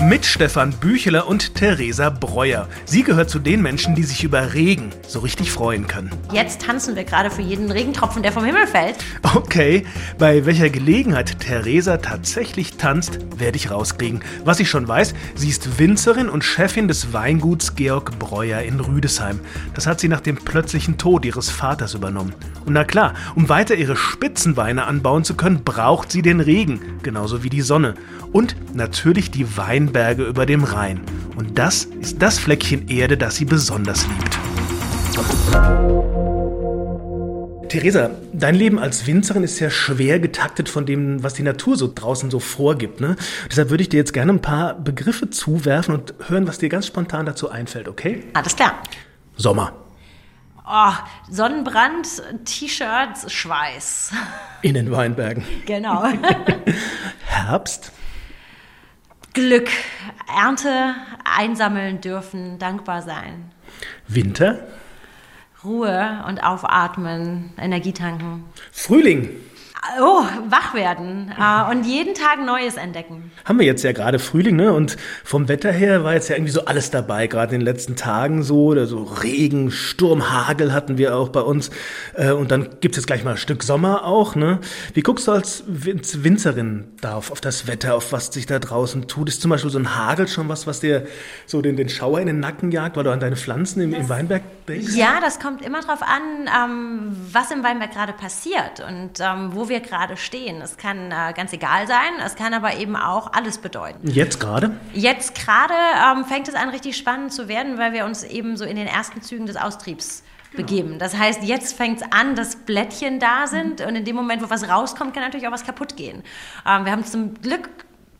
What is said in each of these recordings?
mit Stefan Bücheler und Theresa Breuer. Sie gehört zu den Menschen, die sich über Regen so richtig freuen können. Jetzt tanzen wir gerade für jeden Regentropfen, der vom Himmel fällt. Okay, bei welcher Gelegenheit Theresa tatsächlich tanzt, werde ich rauskriegen. Was ich schon weiß, sie ist Winzerin und Chefin des Weinguts Georg Breuer in Rüdesheim. Das hat sie nach dem plötzlichen Tod ihres Vaters übernommen. Und na klar, um weiter ihre Spitzenweine anbauen zu können, braucht sie den Regen, genauso wie die Sonne. Und natürlich die Wein Weinberge über dem Rhein. Und das ist das Fleckchen Erde, das sie besonders liebt. Theresa, dein Leben als Winzerin ist ja schwer getaktet von dem, was die Natur so draußen so vorgibt. Ne? Deshalb würde ich dir jetzt gerne ein paar Begriffe zuwerfen und hören, was dir ganz spontan dazu einfällt, okay? Alles klar. Sommer. Oh, Sonnenbrand, T-Shirts, Schweiß. In den Weinbergen. Genau. Herbst. Glück, Ernte einsammeln dürfen, dankbar sein. Winter. Ruhe und aufatmen, Energie tanken. Frühling. Oh, wach werden äh, und jeden Tag Neues entdecken. Haben wir jetzt ja gerade Frühling, ne? Und vom Wetter her war jetzt ja irgendwie so alles dabei, gerade in den letzten Tagen so, oder so Regen, Sturm, Hagel hatten wir auch bei uns. Äh, und dann gibt es jetzt gleich mal ein Stück Sommer auch, ne? Wie guckst du als Winzerin da auf, auf das Wetter, auf was sich da draußen tut? Ist zum Beispiel so ein Hagel schon was, was dir so den, den Schauer in den Nacken jagt, weil du an deine Pflanzen im, im Weinberg denkst? Ja, das kommt immer drauf an, ähm, was im Weinberg gerade passiert und ähm, wo wir gerade stehen. Es kann äh, ganz egal sein, es kann aber eben auch alles bedeuten. Jetzt gerade? Jetzt gerade ähm, fängt es an, richtig spannend zu werden, weil wir uns eben so in den ersten Zügen des Austriebs genau. begeben. Das heißt, jetzt fängt es an, dass Blättchen da sind und in dem Moment, wo was rauskommt, kann natürlich auch was kaputt gehen. Ähm, wir haben zum Glück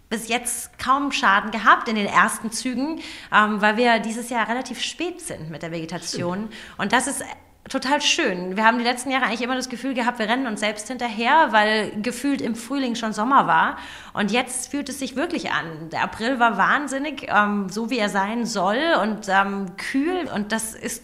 bis jetzt kaum Schaden gehabt in den ersten Zügen, ähm, weil wir dieses Jahr relativ spät sind mit der Vegetation. Stimmt. Und das ist total schön. Wir haben die letzten Jahre eigentlich immer das Gefühl gehabt, wir rennen uns selbst hinterher, weil gefühlt im Frühling schon Sommer war. Und jetzt fühlt es sich wirklich an. Der April war wahnsinnig, ähm, so wie er sein soll und ähm, kühl. Und das ist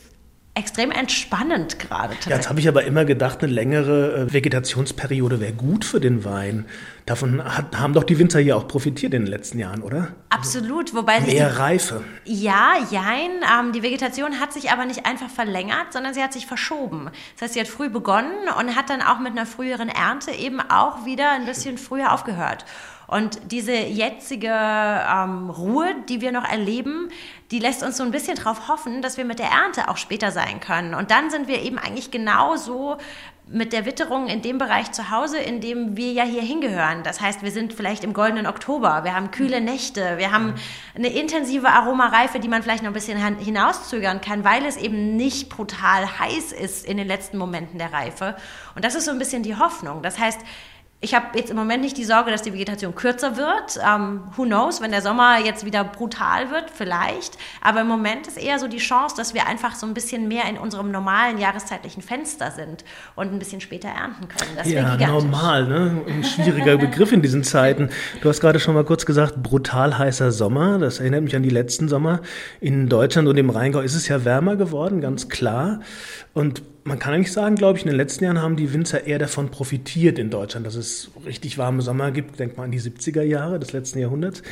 extrem entspannend gerade. Ja, jetzt habe ich aber immer gedacht, eine längere äh, Vegetationsperiode wäre gut für den Wein. Davon hat, haben doch die Winzer hier auch profitiert in den letzten Jahren, oder? Absolut, wobei mehr die, Reife. Ja, jein. Ähm, die Vegetation hat sich aber nicht einfach verlängert, sondern sie hat sich verschoben. Das heißt, sie hat früh begonnen und hat dann auch mit einer früheren Ernte eben auch wieder ein bisschen früher aufgehört. Und diese jetzige ähm, Ruhe, die wir noch erleben, die lässt uns so ein bisschen darauf hoffen, dass wir mit der Ernte auch später sein können. Und dann sind wir eben eigentlich genauso mit der Witterung in dem Bereich zu Hause, in dem wir ja hier hingehören. Das heißt, wir sind vielleicht im goldenen Oktober, wir haben kühle Nächte, wir haben eine intensive Aromareife, die man vielleicht noch ein bisschen hinauszögern kann, weil es eben nicht brutal heiß ist in den letzten Momenten der Reife. Und das ist so ein bisschen die Hoffnung. Das heißt, ich habe jetzt im Moment nicht die Sorge, dass die Vegetation kürzer wird. Ähm, who knows, wenn der Sommer jetzt wieder brutal wird, vielleicht. Aber im Moment ist eher so die Chance, dass wir einfach so ein bisschen mehr in unserem normalen jahreszeitlichen Fenster sind und ein bisschen später ernten können. Das ja, normal, ne? Ein schwieriger Begriff in diesen Zeiten. Du hast gerade schon mal kurz gesagt, brutal heißer Sommer. Das erinnert mich an die letzten Sommer. In Deutschland und im Rheingau ist es ja wärmer geworden, ganz klar. Und man kann eigentlich sagen, glaube ich, in den letzten Jahren haben die Winzer eher davon profitiert in Deutschland, dass es richtig warme Sommer gibt. Denk mal an die 70er Jahre des letzten Jahrhunderts.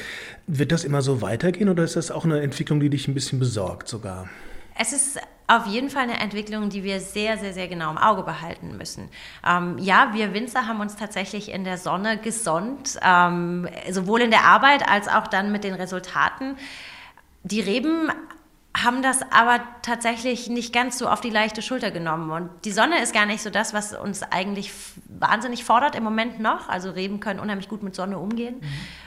Wird das immer so weitergehen oder ist das auch eine Entwicklung, die dich ein bisschen besorgt sogar? Es ist auf jeden Fall eine Entwicklung, die wir sehr, sehr, sehr genau im Auge behalten müssen. Ähm, ja, wir Winzer haben uns tatsächlich in der Sonne gesonnt, ähm, sowohl in der Arbeit als auch dann mit den Resultaten. Die Reben haben das aber tatsächlich nicht ganz so auf die leichte Schulter genommen. Und die Sonne ist gar nicht so das, was uns eigentlich wahnsinnig fordert im Moment noch. Also Reben können unheimlich gut mit Sonne umgehen. Mhm.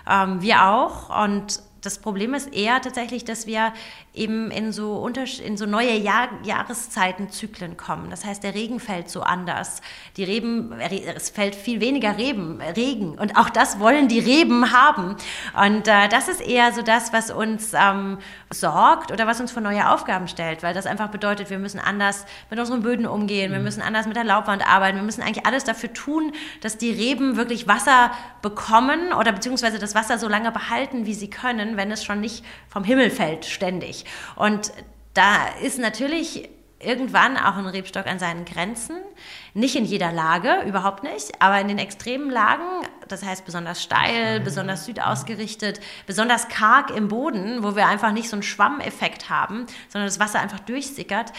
Ähm, wir auch. Und das Problem ist eher tatsächlich, dass wir eben in so, in so neue Jahr Jahreszeitenzyklen kommen. Das heißt, der Regen fällt so anders. Die Reben, es fällt viel weniger Reben, Regen. Und auch das wollen die Reben haben. Und äh, das ist eher so das, was uns ähm, sorgt oder was uns vor neue Aufgaben stellt, weil das einfach bedeutet, wir müssen anders mit unseren Böden umgehen, wir mhm. müssen anders mit der Laubwand arbeiten, wir müssen eigentlich alles dafür tun, dass die Reben wirklich Wasser bekommen oder beziehungsweise das Wasser so lange behalten, wie sie können, wenn es schon nicht vom Himmel fällt ständig. Und da ist natürlich irgendwann auch ein Rebstock an seinen Grenzen. Nicht in jeder Lage, überhaupt nicht, aber in den extremen Lagen das heißt besonders steil, besonders südausgerichtet, besonders karg im Boden, wo wir einfach nicht so einen Schwammeffekt haben, sondern das Wasser einfach durchsickert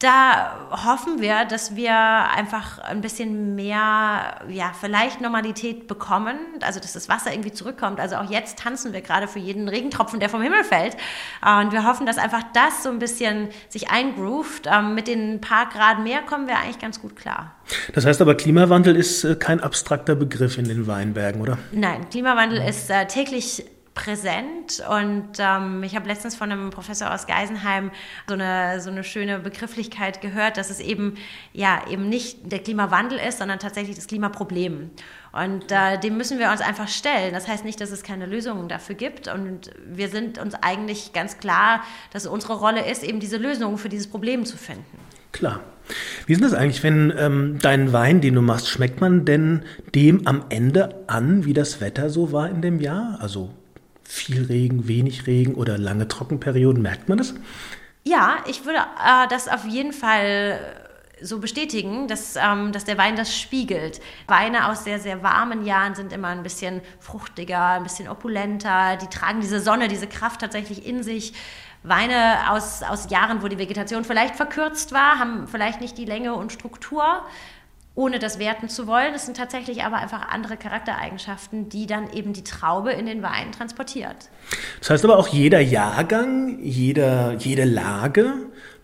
da hoffen wir, dass wir einfach ein bisschen mehr, ja, vielleicht Normalität bekommen, also dass das Wasser irgendwie zurückkommt. Also auch jetzt tanzen wir gerade für jeden Regentropfen, der vom Himmel fällt. Und wir hoffen, dass einfach das so ein bisschen sich eingroovt. Ähm, mit den paar Grad mehr kommen wir eigentlich ganz gut klar. Das heißt aber, Klimawandel ist äh, kein abstrakter Begriff in den Weinbergen, oder? Nein, Klimawandel ist äh, täglich präsent. Und ähm, ich habe letztens von einem Professor aus Geisenheim so eine, so eine schöne Begrifflichkeit gehört, dass es eben ja eben nicht der Klimawandel ist, sondern tatsächlich das Klimaproblem. Und äh, dem müssen wir uns einfach stellen. Das heißt nicht, dass es keine Lösungen dafür gibt. Und wir sind uns eigentlich ganz klar, dass unsere Rolle ist, eben diese Lösungen für dieses Problem zu finden. Klar. Wie ist das eigentlich, wenn ähm, dein Wein, den du machst, schmeckt man denn dem am Ende an, wie das Wetter so war in dem Jahr? Also viel Regen, wenig Regen oder lange Trockenperioden? Merkt man das? Ja, ich würde äh, das auf jeden Fall so bestätigen, dass, ähm, dass der Wein das spiegelt. Weine aus sehr, sehr warmen Jahren sind immer ein bisschen fruchtiger, ein bisschen opulenter, die tragen diese Sonne, diese Kraft tatsächlich in sich. Weine aus, aus Jahren, wo die Vegetation vielleicht verkürzt war, haben vielleicht nicht die Länge und Struktur, ohne das werten zu wollen. Es sind tatsächlich aber einfach andere Charaktereigenschaften, die dann eben die Traube in den Wein transportiert. Das heißt aber auch jeder Jahrgang, jeder, jede Lage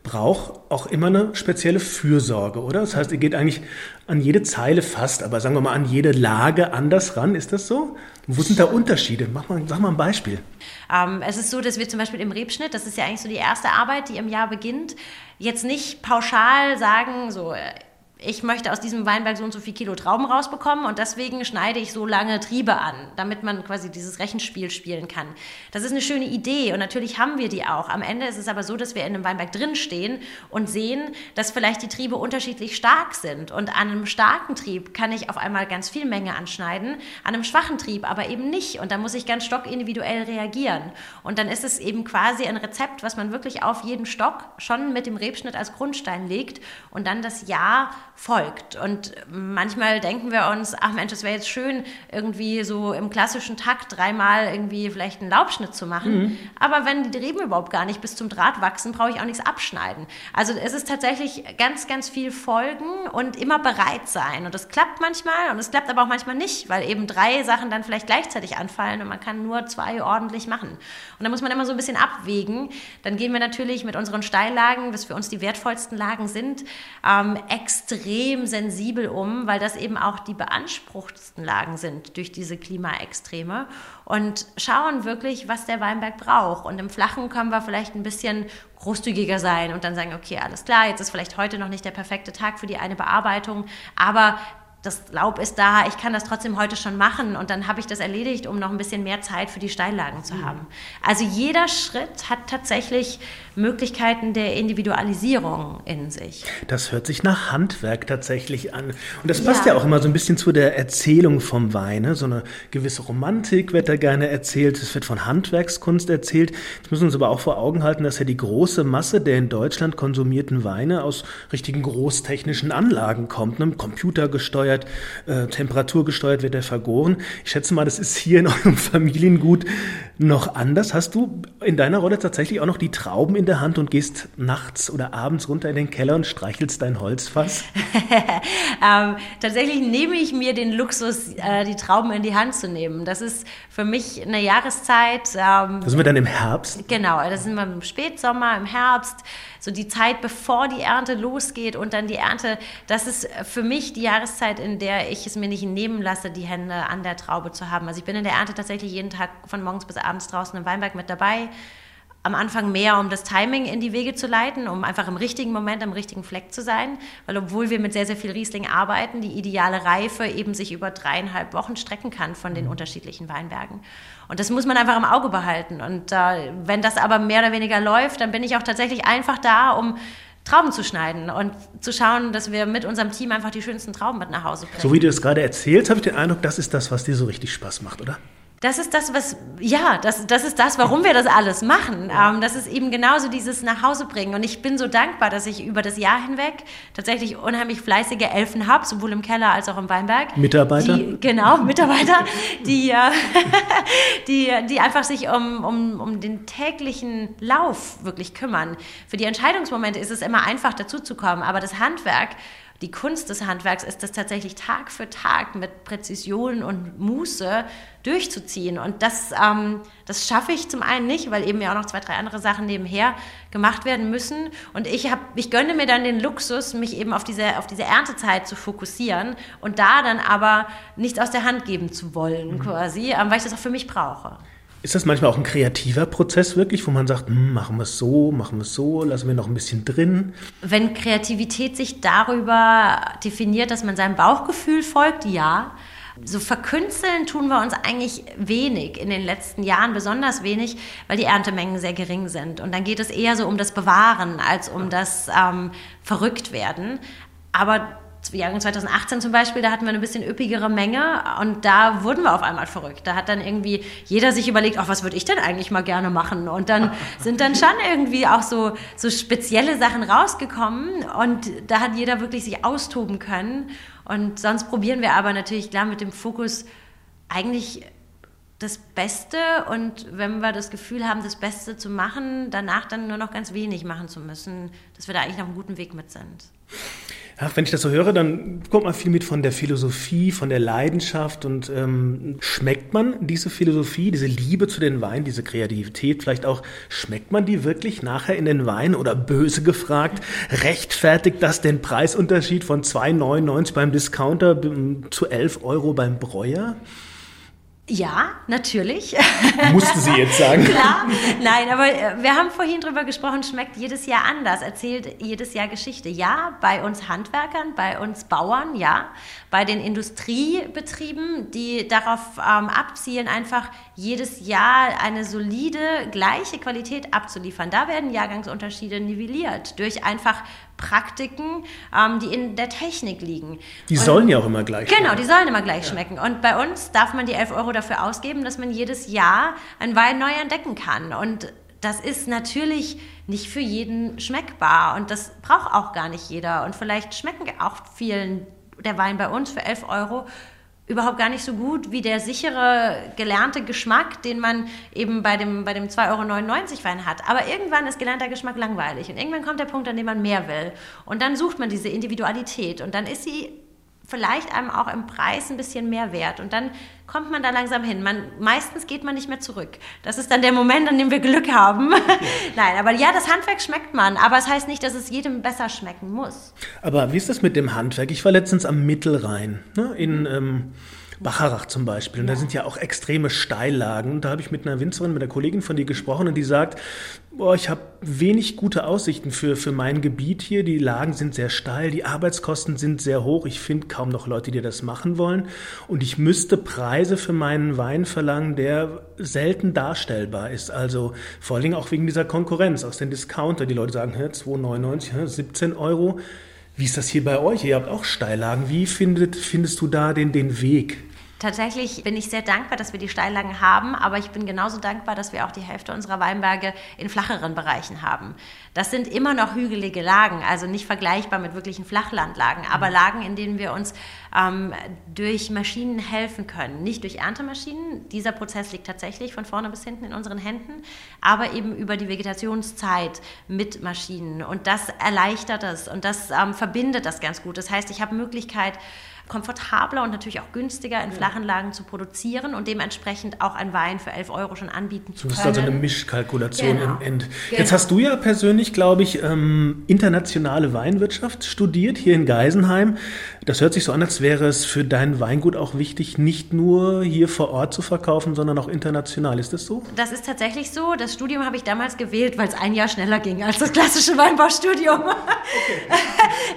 braucht auch immer eine spezielle Fürsorge, oder? Das heißt, ihr geht eigentlich an jede Zeile fast, aber sagen wir mal an jede Lage anders ran. Ist das so? Wo sind da Unterschiede? Mach mal, sag mal ein Beispiel. Ähm, es ist so, dass wir zum Beispiel im Rebschnitt, das ist ja eigentlich so die erste Arbeit, die im Jahr beginnt, jetzt nicht pauschal sagen, so äh, ich möchte aus diesem Weinberg so und so viel Kilo Trauben rausbekommen und deswegen schneide ich so lange Triebe an, damit man quasi dieses Rechenspiel spielen kann. Das ist eine schöne Idee und natürlich haben wir die auch. Am Ende ist es aber so, dass wir in einem Weinberg drinstehen und sehen, dass vielleicht die Triebe unterschiedlich stark sind. Und an einem starken Trieb kann ich auf einmal ganz viel Menge anschneiden, an einem schwachen Trieb aber eben nicht. Und da muss ich ganz stockindividuell reagieren. Und dann ist es eben quasi ein Rezept, was man wirklich auf jeden Stock schon mit dem Rebschnitt als Grundstein legt und dann das Jahr folgt. Und manchmal denken wir uns, ach Mensch, es wäre jetzt schön, irgendwie so im klassischen Takt dreimal irgendwie vielleicht einen Laubschnitt zu machen. Mhm. Aber wenn die Reben überhaupt gar nicht bis zum Draht wachsen, brauche ich auch nichts abschneiden. Also es ist tatsächlich ganz, ganz viel Folgen und immer bereit sein. Und das klappt manchmal und es klappt aber auch manchmal nicht, weil eben drei Sachen dann vielleicht gleichzeitig anfallen und man kann nur zwei ordentlich machen. Und da muss man immer so ein bisschen abwägen. Dann gehen wir natürlich mit unseren Steillagen, was für uns die wertvollsten Lagen sind, ähm, extrem extrem sensibel um, weil das eben auch die beanspruchtsten Lagen sind durch diese Klimaextreme und schauen wirklich, was der Weinberg braucht. Und im Flachen können wir vielleicht ein bisschen großzügiger sein und dann sagen, okay, alles klar, jetzt ist vielleicht heute noch nicht der perfekte Tag für die eine Bearbeitung, aber das Laub ist da, ich kann das trotzdem heute schon machen und dann habe ich das erledigt, um noch ein bisschen mehr Zeit für die Steillagen zu haben. Also jeder Schritt hat tatsächlich Möglichkeiten der Individualisierung in sich. Das hört sich nach Handwerk tatsächlich an. Und das passt ja, ja auch immer so ein bisschen zu der Erzählung vom Wein. Ne? So eine gewisse Romantik wird da gerne erzählt. Es wird von Handwerkskunst erzählt. Jetzt müssen wir uns aber auch vor Augen halten, dass ja die große Masse der in Deutschland konsumierten Weine aus richtigen großtechnischen Anlagen kommt. Ne? Computergesteuert, äh, temperaturgesteuert wird er vergoren. Ich schätze mal, das ist hier in eurem Familiengut noch anders. Hast du in deiner Rolle tatsächlich auch noch die Trauben in der Hand und gehst nachts oder abends runter in den Keller und streichelst dein Holzfass? ähm, tatsächlich nehme ich mir den Luxus, äh, die Trauben in die Hand zu nehmen. Das ist für mich eine Jahreszeit. Ähm, da sind wir dann im Herbst? Genau, da sind wir im Spätsommer, im Herbst. So die Zeit, bevor die Ernte losgeht und dann die Ernte. Das ist für mich die Jahreszeit, in der ich es mir nicht nehmen lasse, die Hände an der Traube zu haben. Also ich bin in der Ernte tatsächlich jeden Tag von morgens bis abends draußen im Weinberg mit dabei am Anfang mehr, um das Timing in die Wege zu leiten, um einfach im richtigen Moment am richtigen Fleck zu sein. Weil obwohl wir mit sehr, sehr viel Riesling arbeiten, die ideale Reife eben sich über dreieinhalb Wochen strecken kann von den mhm. unterschiedlichen Weinbergen. Und das muss man einfach im Auge behalten. Und äh, wenn das aber mehr oder weniger läuft, dann bin ich auch tatsächlich einfach da, um Trauben zu schneiden und zu schauen, dass wir mit unserem Team einfach die schönsten Trauben mit nach Hause bringen. So wie du es gerade erzählst, habe ich den Eindruck, das ist das, was dir so richtig Spaß macht, oder? Das ist das, was, ja, das, das ist das, warum wir das alles machen. Ähm, das ist eben genauso dieses nach Hause bringen. Und ich bin so dankbar, dass ich über das Jahr hinweg tatsächlich unheimlich fleißige Elfen habe, sowohl im Keller als auch im Weinberg. Mitarbeiter? Die, genau, Mitarbeiter, die, äh, die, die einfach sich um, um, um den täglichen Lauf wirklich kümmern. Für die Entscheidungsmomente ist es immer einfach dazuzukommen, aber das Handwerk, die Kunst des Handwerks ist es tatsächlich Tag für Tag mit Präzision und Muße durchzuziehen. Und das, ähm, das schaffe ich zum einen nicht, weil eben ja auch noch zwei, drei andere Sachen nebenher gemacht werden müssen. Und ich, hab, ich gönne mir dann den Luxus, mich eben auf diese, auf diese Erntezeit zu fokussieren und da dann aber nichts aus der Hand geben zu wollen, mhm. quasi, ähm, weil ich das auch für mich brauche. Ist das manchmal auch ein kreativer Prozess wirklich, wo man sagt, hm, machen wir es so, machen wir es so, lassen wir noch ein bisschen drin? Wenn Kreativität sich darüber definiert, dass man seinem Bauchgefühl folgt, ja. So verkünsteln tun wir uns eigentlich wenig in den letzten Jahren, besonders wenig, weil die Erntemengen sehr gering sind. Und dann geht es eher so um das Bewahren als um das ähm, Verrücktwerden. Aber Jahrgang 2018 zum Beispiel, da hatten wir eine bisschen üppigere Menge und da wurden wir auf einmal verrückt. Da hat dann irgendwie jeder sich überlegt, ach, was würde ich denn eigentlich mal gerne machen? Und dann sind dann schon irgendwie auch so, so spezielle Sachen rausgekommen und da hat jeder wirklich sich austoben können. Und sonst probieren wir aber natürlich klar mit dem Fokus eigentlich das Beste und wenn wir das Gefühl haben, das Beste zu machen, danach dann nur noch ganz wenig machen zu müssen, dass wir da eigentlich auf einem guten Weg mit sind. Ach, wenn ich das so höre, dann kommt man viel mit von der Philosophie, von der Leidenschaft und ähm, schmeckt man diese Philosophie, diese Liebe zu den Weinen, diese Kreativität vielleicht auch, schmeckt man die wirklich nachher in den Wein oder böse gefragt, rechtfertigt das den Preisunterschied von 2,99 beim Discounter zu 11 Euro beim Bräuer? Ja, natürlich. Mussten Sie jetzt sagen. Klar, nein, aber äh, wir haben vorhin drüber gesprochen, schmeckt jedes Jahr anders, erzählt jedes Jahr Geschichte. Ja, bei uns Handwerkern, bei uns Bauern, ja, bei den Industriebetrieben, die darauf ähm, abzielen, einfach jedes Jahr eine solide, gleiche Qualität abzuliefern. Da werden Jahrgangsunterschiede nivelliert durch einfach Praktiken, ähm, die in der Technik liegen. Die und, sollen ja auch immer gleich schmecken. Genau, die sollen immer gleich ja. schmecken. Und bei uns darf man die 11 Euro dafür ausgeben, dass man jedes Jahr einen Wein neu entdecken kann. Und das ist natürlich nicht für jeden schmeckbar und das braucht auch gar nicht jeder. Und vielleicht schmecken auch vielen der Wein bei uns für 11 Euro überhaupt gar nicht so gut wie der sichere, gelernte Geschmack, den man eben bei dem, bei dem 2,99 Euro Wein hat. Aber irgendwann ist gelernter Geschmack langweilig und irgendwann kommt der Punkt, an dem man mehr will. Und dann sucht man diese Individualität und dann ist sie vielleicht einem auch im Preis ein bisschen mehr wert. Und dann kommt man da langsam hin. Man, meistens geht man nicht mehr zurück. Das ist dann der Moment, an dem wir Glück haben. Nein, aber ja, das Handwerk schmeckt man. Aber es das heißt nicht, dass es jedem besser schmecken muss. Aber wie ist das mit dem Handwerk? Ich war letztens am Mittelrhein ne, in. Ähm Bacharach zum Beispiel. Und da sind ja auch extreme Steillagen. Und da habe ich mit einer Winzerin, mit einer Kollegin von dir gesprochen und die sagt, boah, ich habe wenig gute Aussichten für, für mein Gebiet hier. Die Lagen sind sehr steil, die Arbeitskosten sind sehr hoch. Ich finde kaum noch Leute, die das machen wollen. Und ich müsste Preise für meinen Wein verlangen, der selten darstellbar ist. Also vor allen Dingen auch wegen dieser Konkurrenz aus den Discounter. Die Leute sagen, 2,99, 17 Euro. Wie ist das hier bei euch? Ihr habt auch Steillagen. Wie findet, findest du da den, den Weg? Tatsächlich bin ich sehr dankbar, dass wir die Steillagen haben, aber ich bin genauso dankbar, dass wir auch die Hälfte unserer Weinberge in flacheren Bereichen haben. Das sind immer noch hügelige Lagen, also nicht vergleichbar mit wirklichen Flachlandlagen, aber mhm. Lagen, in denen wir uns ähm, durch Maschinen helfen können. Nicht durch Erntemaschinen, dieser Prozess liegt tatsächlich von vorne bis hinten in unseren Händen, aber eben über die Vegetationszeit mit Maschinen. Und das erleichtert es und das ähm, verbindet das ganz gut. Das heißt, ich habe Möglichkeit, komfortabler und natürlich auch günstiger in flachen Lagen zu produzieren und dementsprechend auch ein Wein für 11 Euro schon anbieten zu können. Das ist also eine Mischkalkulation genau. im End. Genau. Jetzt hast du ja persönlich, glaube ich, ähm, internationale Weinwirtschaft studiert hier in Geisenheim. Das hört sich so an, als wäre es für dein Weingut auch wichtig, nicht nur hier vor Ort zu verkaufen, sondern auch international. Ist das so? Das ist tatsächlich so. Das Studium habe ich damals gewählt, weil es ein Jahr schneller ging als das klassische Weinbaustudium. Okay.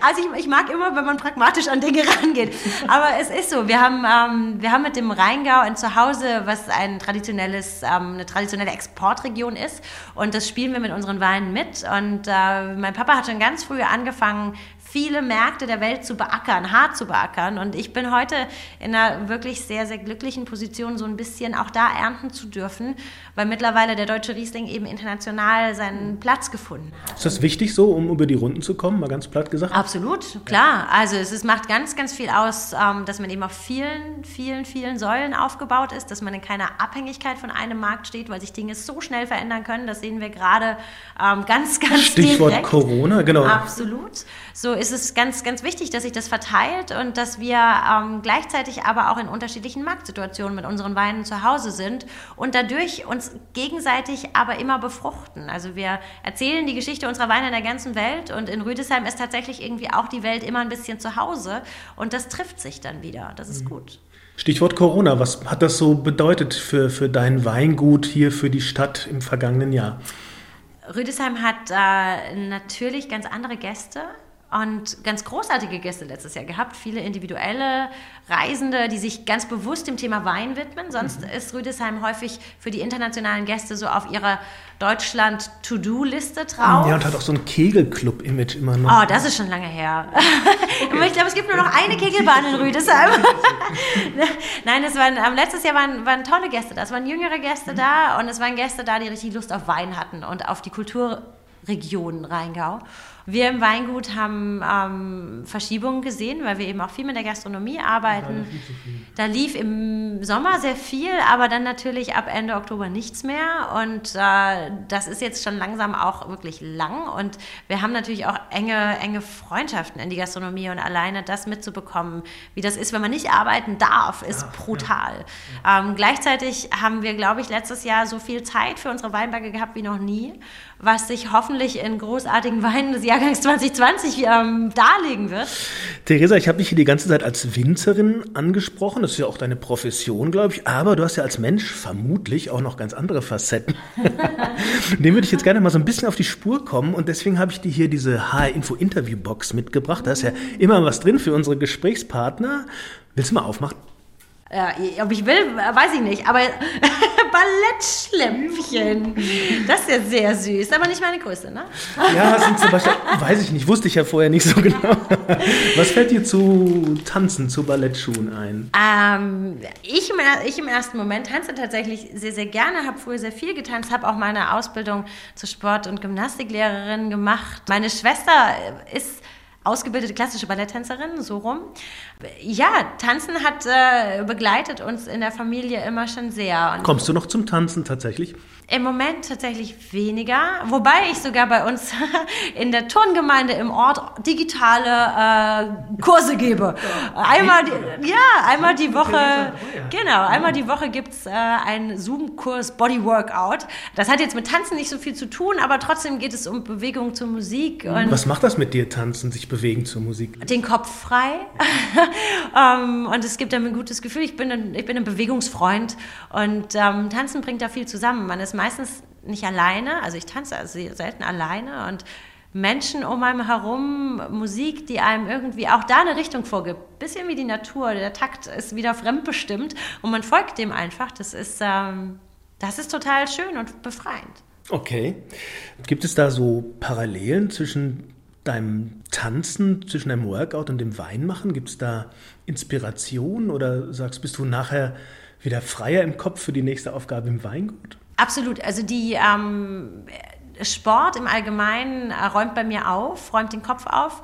Also ich, ich, mag immer, wenn man pragmatisch an Dinge rangeht. Aber es ist so. Wir haben, ähm, wir haben mit dem Rheingau ein Zuhause, was ein traditionelles, ähm, eine traditionelle Exportregion ist. Und das spielen wir mit unseren Weinen mit. Und äh, mein Papa hat schon ganz früh angefangen, viele Märkte der Welt zu beackern, hart zu beackern. Und ich bin heute in einer wirklich sehr, sehr glücklichen Position, so ein bisschen auch da ernten zu dürfen, weil mittlerweile der deutsche Riesling eben international seinen Platz gefunden hat. Ist das wichtig so, um über die Runden zu kommen, mal ganz platt gesagt? Absolut, klar. Also es ist, macht ganz, ganz viel aus, ähm, dass man eben auf vielen, vielen, vielen Säulen aufgebaut ist, dass man in keiner Abhängigkeit von einem Markt steht, weil sich Dinge so schnell verändern können. Das sehen wir gerade ähm, ganz, ganz Stichwort direkt. Corona, genau. Absolut. So ist es ganz, ganz wichtig, dass sich das verteilt und dass wir ähm, gleichzeitig aber auch in unterschiedlichen Marktsituationen mit unseren Weinen zu Hause sind und dadurch uns gegenseitig aber immer befruchten. Also wir erzählen die Geschichte unserer Weine in der ganzen Welt und in Rüdesheim ist tatsächlich irgendwie auch die Welt immer ein bisschen zu Hause und das trifft sich dann wieder. Das ist gut. Stichwort Corona, was hat das so bedeutet für, für dein Weingut hier, für die Stadt im vergangenen Jahr? Rüdesheim hat äh, natürlich ganz andere Gäste und ganz großartige Gäste letztes Jahr gehabt. Viele individuelle Reisende, die sich ganz bewusst dem Thema Wein widmen. Sonst mhm. ist Rüdesheim häufig für die internationalen Gäste so auf ihrer Deutschland-To-Do-Liste drauf. Ja, und hat auch so ein Kegelclub-Image immer noch. Oh, das ist schon lange her. Okay. ich glaube, es gibt nur noch eine Kegelbahn in Rüdesheim. Nein, es waren, ähm, letztes Jahr waren, waren tolle Gäste da. Es waren jüngere Gäste mhm. da und es waren Gäste da, die richtig Lust auf Wein hatten und auf die Kulturregion Rheingau. Wir im Weingut haben ähm, Verschiebungen gesehen, weil wir eben auch viel mit der Gastronomie arbeiten. Da lief im Sommer sehr viel, aber dann natürlich ab Ende Oktober nichts mehr. Und äh, das ist jetzt schon langsam auch wirklich lang. Und wir haben natürlich auch enge, enge Freundschaften in die Gastronomie. Und alleine das mitzubekommen, wie das ist, wenn man nicht arbeiten darf, ist ja, brutal. Ja. Ähm, gleichzeitig haben wir, glaube ich, letztes Jahr so viel Zeit für unsere Weinberge gehabt wie noch nie, was sich hoffentlich in großartigen Weinen Jahrgangs 2020 ähm, darlegen wird. Theresa, ich habe dich hier die ganze Zeit als Winzerin angesprochen. Das ist ja auch deine Profession, glaube ich. Aber du hast ja als Mensch vermutlich auch noch ganz andere Facetten. Dem würde ich jetzt gerne mal so ein bisschen auf die Spur kommen. Und deswegen habe ich dir hier diese HR-Info-Interview-Box mitgebracht. Da ist ja immer was drin für unsere Gesprächspartner. Willst du mal aufmachen? Äh, ob ich will, weiß ich nicht. Aber Ballettschlämpchen. Das ist ja sehr süß. Aber nicht meine Größe, ne? Ja, sind zum Beispiel, weiß ich nicht, wusste ich ja vorher nicht so genau. Was fällt dir zu Tanzen, zu Ballettschuhen ein? Ähm, ich, im, ich im ersten Moment tanze tatsächlich sehr, sehr gerne. Habe früher sehr viel getanzt. Habe auch meine Ausbildung zur Sport- und Gymnastiklehrerin gemacht. Meine Schwester ist ausgebildete klassische Balletttänzerin, so rum. Ja, Tanzen hat äh, begleitet uns in der Familie immer schon sehr. Und Kommst du noch zum Tanzen tatsächlich? Im Moment tatsächlich weniger, wobei ich sogar bei uns in der Turngemeinde im Ort digitale äh, Kurse gebe. Einmal, die, ja, einmal die Woche, genau, einmal die Woche gibt es äh, einen Zoom-Kurs Body Workout. Das hat jetzt mit Tanzen nicht so viel zu tun, aber trotzdem geht es um Bewegung zur Musik. Was macht das mit dir, Tanzen, sich bewegen zur Musik? Den Kopf frei. um, ähm, und es gibt einem ein gutes Gefühl. Ich bin ein, ich bin ein Bewegungsfreund und ähm, Tanzen bringt da viel zusammen. Man ist meistens nicht alleine, also ich tanze also selten alleine und Menschen um einem herum, Musik, die einem irgendwie auch da eine Richtung vorgibt. Bisschen wie die Natur, der Takt ist wieder fremdbestimmt und man folgt dem einfach. Das ist, ähm, das ist total schön und befreiend. Okay. Gibt es da so Parallelen zwischen deinem Tanzen, zwischen deinem Workout und dem Weinmachen? Gibt es da Inspiration oder sagst, bist du nachher wieder freier im Kopf für die nächste Aufgabe im Weingut? Absolut. Also die ähm, Sport im Allgemeinen äh, räumt bei mir auf, räumt den Kopf auf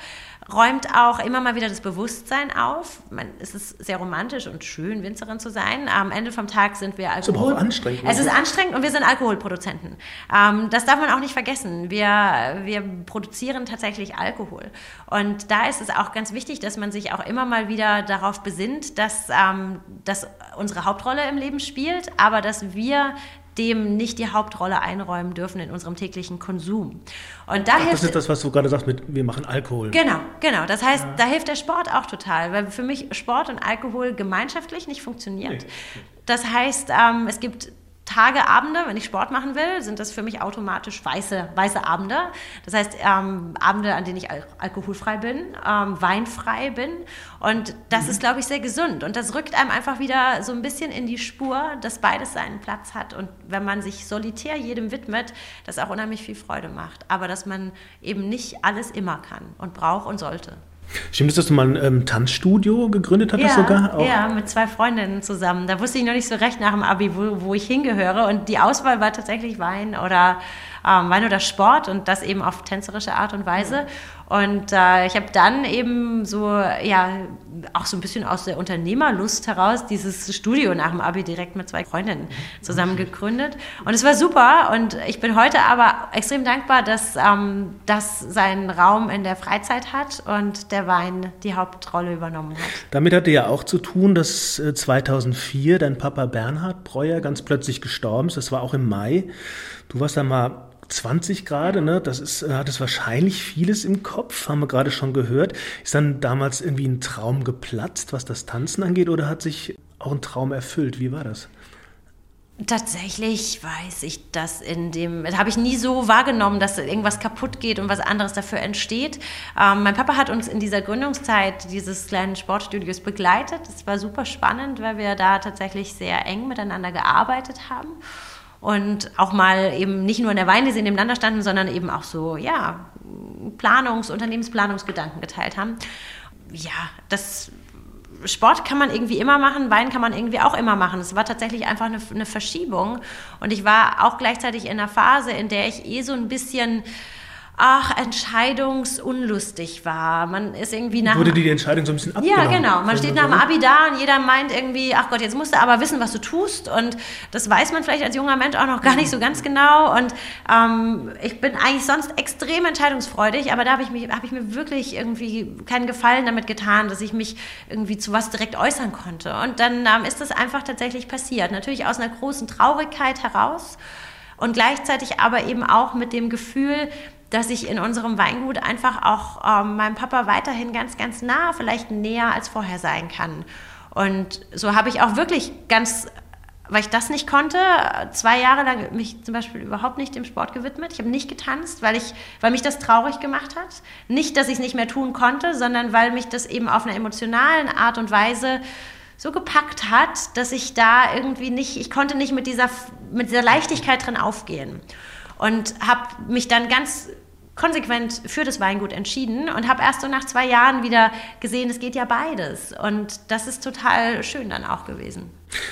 räumt auch immer mal wieder das Bewusstsein auf. Man, es ist sehr romantisch und schön, Winzerin zu sein. Am Ende vom Tag sind wir Alkohol. Es ist anstrengend. Es ist anstrengend und wir sind Alkoholproduzenten. Ähm, das darf man auch nicht vergessen. Wir, wir produzieren tatsächlich Alkohol. Und da ist es auch ganz wichtig, dass man sich auch immer mal wieder darauf besinnt, dass, ähm, dass unsere Hauptrolle im Leben spielt, aber dass wir dem nicht die Hauptrolle einräumen dürfen in unserem täglichen Konsum. Und da Ach, hilft, das ist das, was du gerade sagst mit, wir machen Alkohol. Genau, genau. Das heißt, ja. da hilft der Sport auch total, weil für mich Sport und Alkohol gemeinschaftlich nicht funktioniert. Nee. Das heißt, ähm, es gibt Tage, Abende, wenn ich Sport machen will, sind das für mich automatisch weiße, weiße Abende. Das heißt, ähm, Abende, an denen ich al alkoholfrei bin, ähm, weinfrei bin. Und das mhm. ist, glaube ich, sehr gesund. Und das rückt einem einfach wieder so ein bisschen in die Spur, dass beides seinen Platz hat. Und wenn man sich solitär jedem widmet, das auch unheimlich viel Freude macht. Aber dass man eben nicht alles immer kann und braucht und sollte. Stimmt es, dass du mal ein ähm, Tanzstudio gegründet hattest ja, sogar? Auch? Ja, mit zwei Freundinnen zusammen. Da wusste ich noch nicht so recht nach dem Abi, wo, wo ich hingehöre. Und die Auswahl war tatsächlich Wein oder ähm, Wein oder Sport und das eben auf tänzerische Art und Weise. Und äh, ich habe dann eben so, ja, auch so ein bisschen aus der Unternehmerlust heraus dieses Studio nach dem Abi direkt mit zwei Freundinnen zusammen gegründet. Und es war super. Und ich bin heute aber extrem dankbar, dass ähm, das seinen Raum in der Freizeit hat und der Wein die Hauptrolle übernommen hat. Damit hatte ja auch zu tun, dass 2004 äh, dein Papa Bernhard Breuer ganz plötzlich gestorben ist. Das war auch im Mai. Du warst da mal 20 gerade, ne? Das ist, äh, hat es wahrscheinlich vieles im Kopf, haben wir gerade schon gehört. Ist dann damals irgendwie ein Traum geplatzt, was das Tanzen angeht, oder hat sich auch ein Traum erfüllt? Wie war das? Tatsächlich weiß ich das in dem, das habe ich nie so wahrgenommen, dass irgendwas kaputt geht und was anderes dafür entsteht. Ähm, mein Papa hat uns in dieser Gründungszeit dieses kleinen Sportstudios begleitet. Das war super spannend, weil wir da tatsächlich sehr eng miteinander gearbeitet haben und auch mal eben nicht nur in der Weinlese nebeneinander standen, sondern eben auch so, ja, Planungs-, Unternehmensplanungsgedanken geteilt haben. Ja, das Sport kann man irgendwie immer machen, Wein kann man irgendwie auch immer machen. Es war tatsächlich einfach eine, eine Verschiebung. Und ich war auch gleichzeitig in einer Phase, in der ich eh so ein bisschen ach, entscheidungsunlustig war. Man ist irgendwie nach. Wurde die Entscheidung so ein bisschen abgenommen? Ja, genau. Man steht nach dem Abi da und jeder meint irgendwie, ach Gott, jetzt musst du aber wissen, was du tust. Und das weiß man vielleicht als junger Mensch auch noch gar nicht so ganz genau. Und ähm, ich bin eigentlich sonst extrem entscheidungsfreudig, aber da habe ich, hab ich mir wirklich irgendwie keinen Gefallen damit getan, dass ich mich irgendwie zu was direkt äußern konnte. Und dann ähm, ist das einfach tatsächlich passiert. Natürlich aus einer großen Traurigkeit heraus und gleichzeitig aber eben auch mit dem Gefühl, dass ich in unserem Weingut einfach auch ähm, meinem Papa weiterhin ganz, ganz nah, vielleicht näher als vorher sein kann. Und so habe ich auch wirklich ganz, weil ich das nicht konnte, zwei Jahre lang mich zum Beispiel überhaupt nicht dem Sport gewidmet. Ich habe nicht getanzt, weil, ich, weil mich das traurig gemacht hat. Nicht, dass ich es nicht mehr tun konnte, sondern weil mich das eben auf einer emotionalen Art und Weise so gepackt hat, dass ich da irgendwie nicht, ich konnte nicht mit dieser, mit dieser Leichtigkeit drin aufgehen und habe mich dann ganz konsequent für das Weingut entschieden und habe erst so nach zwei Jahren wieder gesehen, es geht ja beides. Und das ist total schön dann auch gewesen.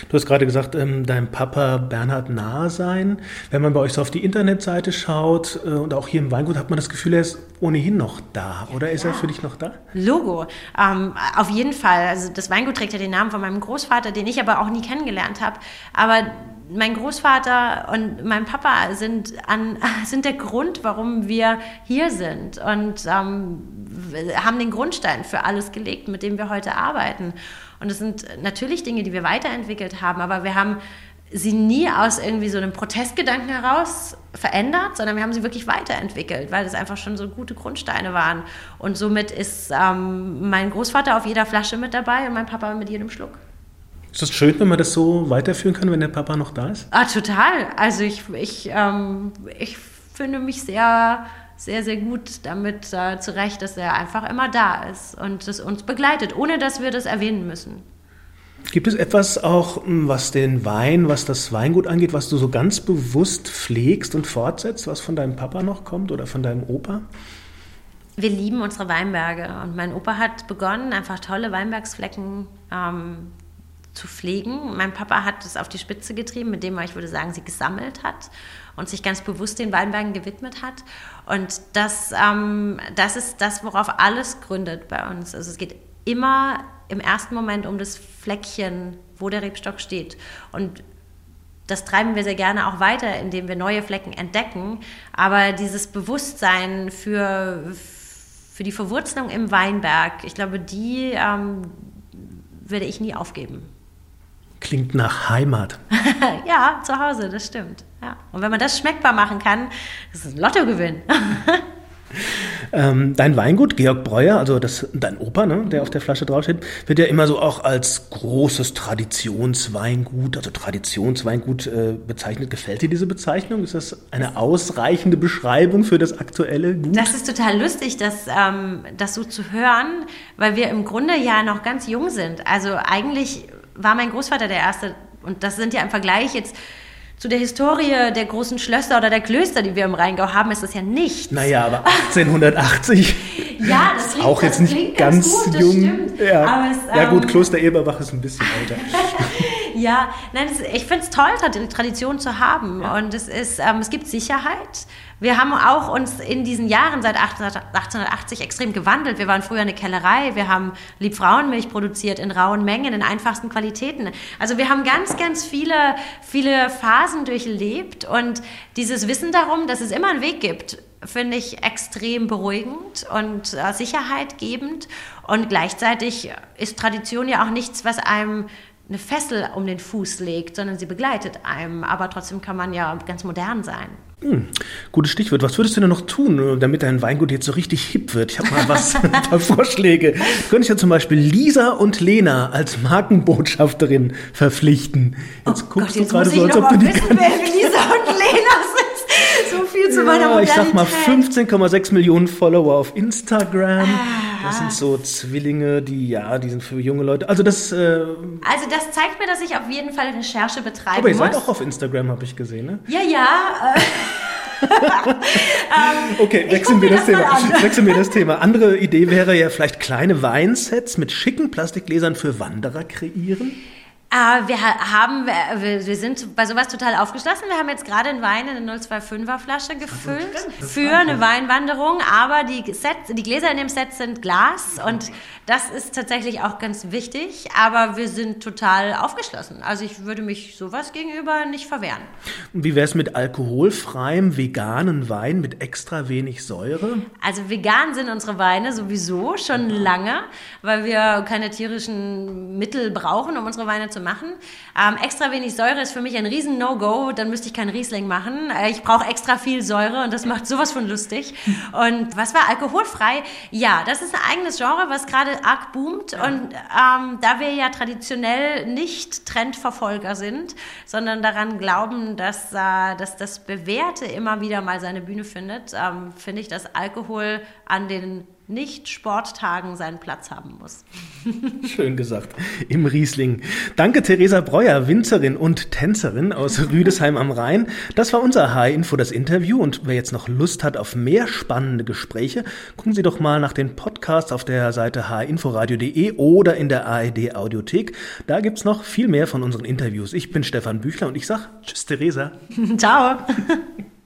Du hast gerade gesagt, ähm, dein Papa Bernhard nahe sein. Wenn man bei euch so auf die Internetseite schaut äh, und auch hier im Weingut, hat man das Gefühl, er ist ohnehin noch da. Oder ist ja. er für dich noch da? Logo. Ähm, auf jeden Fall. Also das Weingut trägt ja den Namen von meinem Großvater, den ich aber auch nie kennengelernt habe. Aber mein Großvater und mein Papa sind, an, sind der Grund, warum wir hier sind und ähm, haben den Grundstein für alles gelegt, mit dem wir heute arbeiten. Und es sind natürlich Dinge, die wir weiterentwickelt haben, aber wir haben sie nie aus irgendwie so einem Protestgedanken heraus verändert, sondern wir haben sie wirklich weiterentwickelt, weil es einfach schon so gute Grundsteine waren. Und somit ist ähm, mein Großvater auf jeder Flasche mit dabei und mein Papa mit jedem Schluck. Ist das schön, wenn man das so weiterführen kann, wenn der Papa noch da ist? Ah, total. Also ich, ich, ähm, ich finde mich sehr, sehr, sehr gut damit äh, zurecht, dass er einfach immer da ist und es uns begleitet, ohne dass wir das erwähnen müssen. Gibt es etwas auch, hm, was den Wein, was das Weingut angeht, was du so ganz bewusst pflegst und fortsetzt, was von deinem Papa noch kommt oder von deinem Opa? Wir lieben unsere Weinberge und mein Opa hat begonnen, einfach tolle Weinbergsflecken ähm, zu pflegen. Mein Papa hat es auf die Spitze getrieben, mit dem er, ich würde sagen, sie gesammelt hat und sich ganz bewusst den Weinbergen gewidmet hat. Und das, ähm, das ist das, worauf alles gründet bei uns. Also es geht immer im ersten Moment um das Fleckchen, wo der Rebstock steht. Und das treiben wir sehr gerne auch weiter, indem wir neue Flecken entdecken. Aber dieses Bewusstsein für, für die Verwurzelung im Weinberg, ich glaube, die ähm, werde ich nie aufgeben. Klingt nach Heimat. ja, zu Hause, das stimmt. Ja. Und wenn man das schmeckbar machen kann, das ist ein Lottogewinn. ähm, dein Weingut, Georg Breuer, also das, dein Opa, ne, der auf der Flasche draufsteht, wird ja immer so auch als großes Traditionsweingut, also Traditionsweingut äh, bezeichnet. Gefällt dir diese Bezeichnung? Ist das eine ausreichende Beschreibung für das aktuelle Gut? Das ist total lustig, das, ähm, das so zu hören, weil wir im Grunde ja noch ganz jung sind. Also eigentlich war mein Großvater der Erste. Und das sind ja im Vergleich jetzt zu der Historie der großen Schlösser oder der Klöster, die wir im Rheingau haben, ist das ja nichts. Naja, aber 1880. Ja, das klingt, auch jetzt das nicht ganz, ganz, gut, jung. Ja. Es, ja gut, ähm, Kloster Eberbach ist ein bisschen älter. Ja, nein, das, ich finde es toll, Trad- Tradition zu haben. Und es ist, ähm, es gibt Sicherheit. Wir haben auch uns in diesen Jahren seit 1880 extrem gewandelt. Wir waren früher eine Kellerei, wir haben Liebfrauenmilch produziert in rauen Mengen, in einfachsten Qualitäten. Also wir haben ganz, ganz viele, viele Phasen durchlebt und dieses Wissen darum, dass es immer einen Weg gibt, finde ich extrem beruhigend und äh, sicherheitgebend. Und gleichzeitig ist Tradition ja auch nichts, was einem eine Fessel um den Fuß legt, sondern sie begleitet einem. Aber trotzdem kann man ja ganz modern sein. Hm, gutes Stichwort. Was würdest du denn noch tun, damit dein Weingut jetzt so richtig hip wird? Ich habe mal was, paar Vorschläge. Könnte ich ja zum Beispiel Lisa und Lena als Markenbotschafterin verpflichten. Jetzt oh guckst Gott, jetzt du gerade so, ich als ob du die wissen, wer Lisa und Lena sind. So viel zu meiner ja, ich Modernität. sag mal 15,6 Millionen Follower auf Instagram. Ah. Das sind so Zwillinge, die ja, die sind für junge Leute. Also das. Äh, Also das zeigt mir, dass ich auf jeden Fall Recherche betreiben aber ihr muss. seid auch auf Instagram, habe ich gesehen, ne? ja, ja. Äh, Okay, Ich wechseln wir das, das Thema. Wechseln wir das Thema. Andere Idee wäre ja vielleicht kleine Weinsets mit schicken Plastikgläsern für Wanderer kreieren. Äh, wir ha- haben, wir, wir sind bei sowas total aufgeschlossen. Wir haben jetzt gerade einen Wein in eine 025er Flasche gefüllt für eine Weinwanderung, aber die, Sets, die Gläser in dem Set sind Glas und das ist tatsächlich auch ganz wichtig, aber wir sind total aufgeschlossen. Also ich würde mich sowas gegenüber nicht verwehren. Und wie wäre es mit alkoholfreiem, veganen Wein mit extra wenig Säure? Also vegan sind unsere Weine sowieso schon lange, weil wir keine tierischen Mittel brauchen, um unsere Weine zu machen. Ähm, extra wenig Säure ist für mich ein riesen No-Go, dann müsste ich keinen Riesling machen. Äh, ich brauche extra viel Säure und das macht sowas von lustig. Und was war alkoholfrei? Ja, das ist ein eigenes Genre, was gerade arg boomt. Und ähm, da wir ja traditionell nicht Trendverfolger sind, sondern daran glauben, dass, äh, dass das Bewährte immer wieder mal seine Bühne findet, ähm, finde ich, dass Alkohol an den nicht-Sporttagen seinen Platz haben muss. Schön gesagt. Im Riesling. Danke, Theresa Breuer, Winzerin und Tänzerin aus Rüdesheim am Rhein. Das war unser H-Info, das Interview. Und wer jetzt noch Lust hat auf mehr spannende Gespräche, gucken Sie doch mal nach den Podcasts auf der Seite hinforadio.de oder in der ARD Audiothek. Da gibt's noch viel mehr von unseren Interviews. Ich bin Stefan Büchler und ich sag Tschüss, Theresa. Ciao!